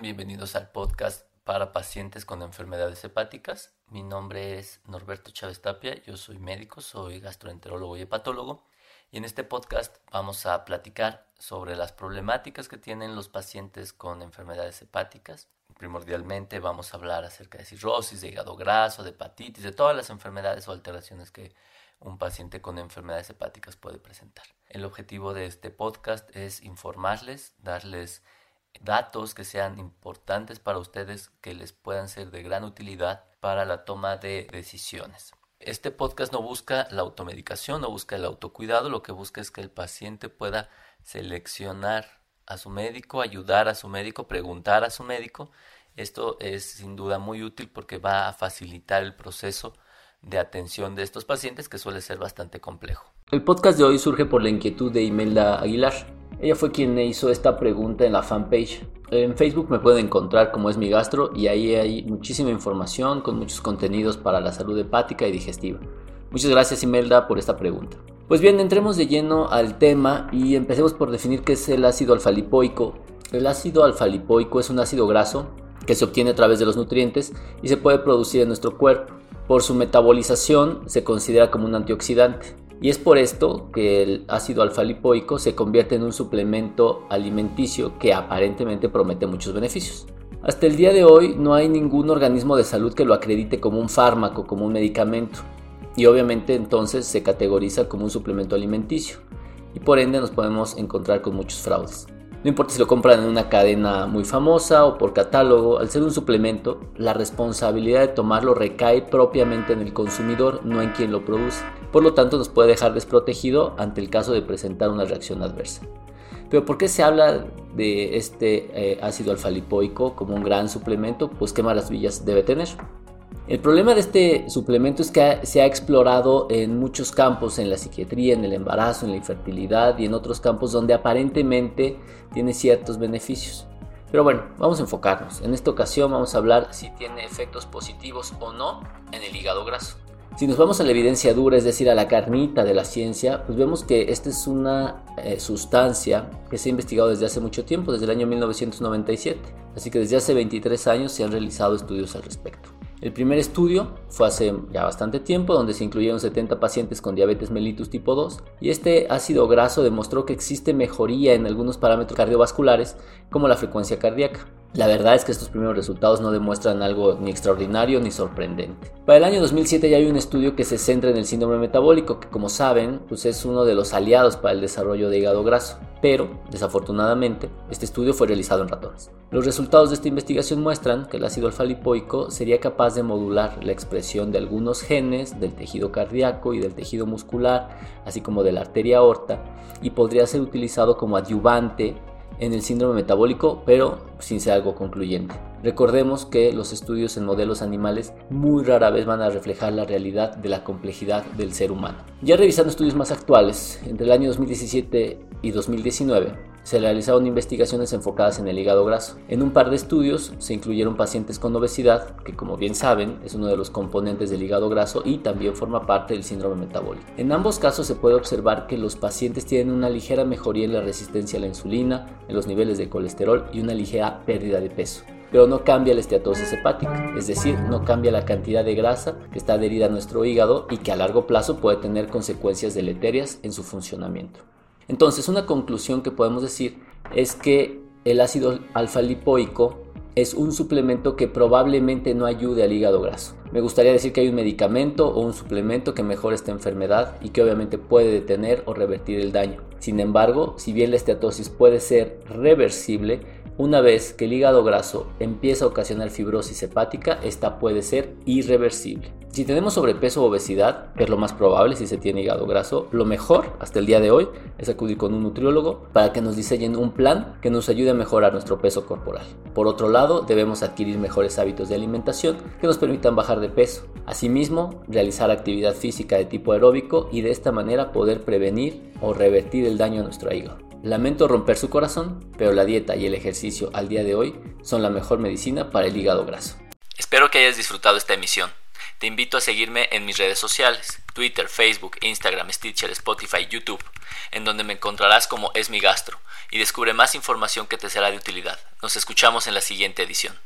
bienvenidos al podcast para pacientes con enfermedades hepáticas. Mi nombre es Norberto Chávez Tapia, yo soy médico, soy gastroenterólogo y hepatólogo y en este podcast vamos a platicar sobre las problemáticas que tienen los pacientes con enfermedades hepáticas. Primordialmente vamos a hablar acerca de cirrosis, de hígado graso, de hepatitis, de todas las enfermedades o alteraciones que un paciente con enfermedades hepáticas puede presentar. El objetivo de este podcast es informarles, darles datos que sean importantes para ustedes, que les puedan ser de gran utilidad para la toma de decisiones. Este podcast no busca la automedicación, no busca el autocuidado, lo que busca es que el paciente pueda seleccionar a su médico, ayudar a su médico, preguntar a su médico. Esto es sin duda muy útil porque va a facilitar el proceso de atención de estos pacientes que suele ser bastante complejo. El podcast de hoy surge por la inquietud de Imelda Aguilar. Ella fue quien hizo esta pregunta en la fanpage. En Facebook me pueden encontrar como es mi gastro y ahí hay muchísima información con muchos contenidos para la salud hepática y digestiva. Muchas gracias Imelda por esta pregunta. Pues bien, entremos de lleno al tema y empecemos por definir qué es el ácido alfa-lipoico. El ácido alfa-lipoico es un ácido graso que se obtiene a través de los nutrientes y se puede producir en nuestro cuerpo. Por su metabolización se considera como un antioxidante. Y es por esto que el ácido alfa-lipoico se convierte en un suplemento alimenticio que aparentemente promete muchos beneficios. Hasta el día de hoy no hay ningún organismo de salud que lo acredite como un fármaco, como un medicamento. Y obviamente entonces se categoriza como un suplemento alimenticio. Y por ende nos podemos encontrar con muchos fraudes. No importa si lo compran en una cadena muy famosa o por catálogo, al ser un suplemento, la responsabilidad de tomarlo recae propiamente en el consumidor, no en quien lo produce. Por lo tanto, nos puede dejar desprotegido ante el caso de presentar una reacción adversa. Pero ¿por qué se habla de este eh, ácido alfa-lipoico como un gran suplemento? Pues qué maravillas debe tener. El problema de este suplemento es que se ha explorado en muchos campos, en la psiquiatría, en el embarazo, en la infertilidad y en otros campos donde aparentemente tiene ciertos beneficios. Pero bueno, vamos a enfocarnos. En esta ocasión vamos a hablar si tiene efectos positivos o no en el hígado graso. Si nos vamos a la evidencia dura, es decir, a la carnita de la ciencia, pues vemos que esta es una eh, sustancia que se ha investigado desde hace mucho tiempo, desde el año 1997. Así que desde hace 23 años se han realizado estudios al respecto. El primer estudio fue hace ya bastante tiempo, donde se incluyeron 70 pacientes con diabetes mellitus tipo 2, y este ácido graso demostró que existe mejoría en algunos parámetros cardiovasculares, como la frecuencia cardíaca. La verdad es que estos primeros resultados no demuestran algo ni extraordinario ni sorprendente. Para el año 2007 ya hay un estudio que se centra en el síndrome metabólico, que como saben, pues es uno de los aliados para el desarrollo de hígado graso. Pero, desafortunadamente, este estudio fue realizado en ratones. Los resultados de esta investigación muestran que el ácido alfa-lipoico sería capaz de modular la expresión de algunos genes del tejido cardíaco y del tejido muscular, así como de la arteria aorta, y podría ser utilizado como adyuvante en el síndrome metabólico, pero sin ser algo concluyente. Recordemos que los estudios en modelos animales muy rara vez van a reflejar la realidad de la complejidad del ser humano. Ya revisando estudios más actuales, entre el año 2017 y 2019, se realizaron investigaciones enfocadas en el hígado graso. En un par de estudios se incluyeron pacientes con obesidad, que como bien saben es uno de los componentes del hígado graso y también forma parte del síndrome metabólico. En ambos casos se puede observar que los pacientes tienen una ligera mejoría en la resistencia a la insulina, en los niveles de colesterol y una ligera pérdida de peso pero no cambia la esteatosis hepática, es decir, no cambia la cantidad de grasa que está adherida a nuestro hígado y que a largo plazo puede tener consecuencias deleterias en su funcionamiento. Entonces, una conclusión que podemos decir es que el ácido alfa-lipoico es un suplemento que probablemente no ayude al hígado graso. Me gustaría decir que hay un medicamento o un suplemento que mejora esta enfermedad y que obviamente puede detener o revertir el daño. Sin embargo, si bien la esteatosis puede ser reversible, una vez que el hígado graso empieza a ocasionar fibrosis hepática, esta puede ser irreversible. Si tenemos sobrepeso o obesidad, que es lo más probable si se tiene hígado graso, lo mejor hasta el día de hoy es acudir con un nutriólogo para que nos diseñen un plan que nos ayude a mejorar nuestro peso corporal. Por otro lado, debemos adquirir mejores hábitos de alimentación que nos permitan bajar de peso. Asimismo, realizar actividad física de tipo aeróbico y de esta manera poder prevenir o revertir el daño a nuestro hígado. Lamento romper su corazón, pero la dieta y el ejercicio al día de hoy son la mejor medicina para el hígado graso. Espero que hayas disfrutado esta emisión. Te invito a seguirme en mis redes sociales, Twitter, Facebook, Instagram, Stitcher, Spotify, YouTube, en donde me encontrarás como Es mi gastro y descubre más información que te será de utilidad. Nos escuchamos en la siguiente edición.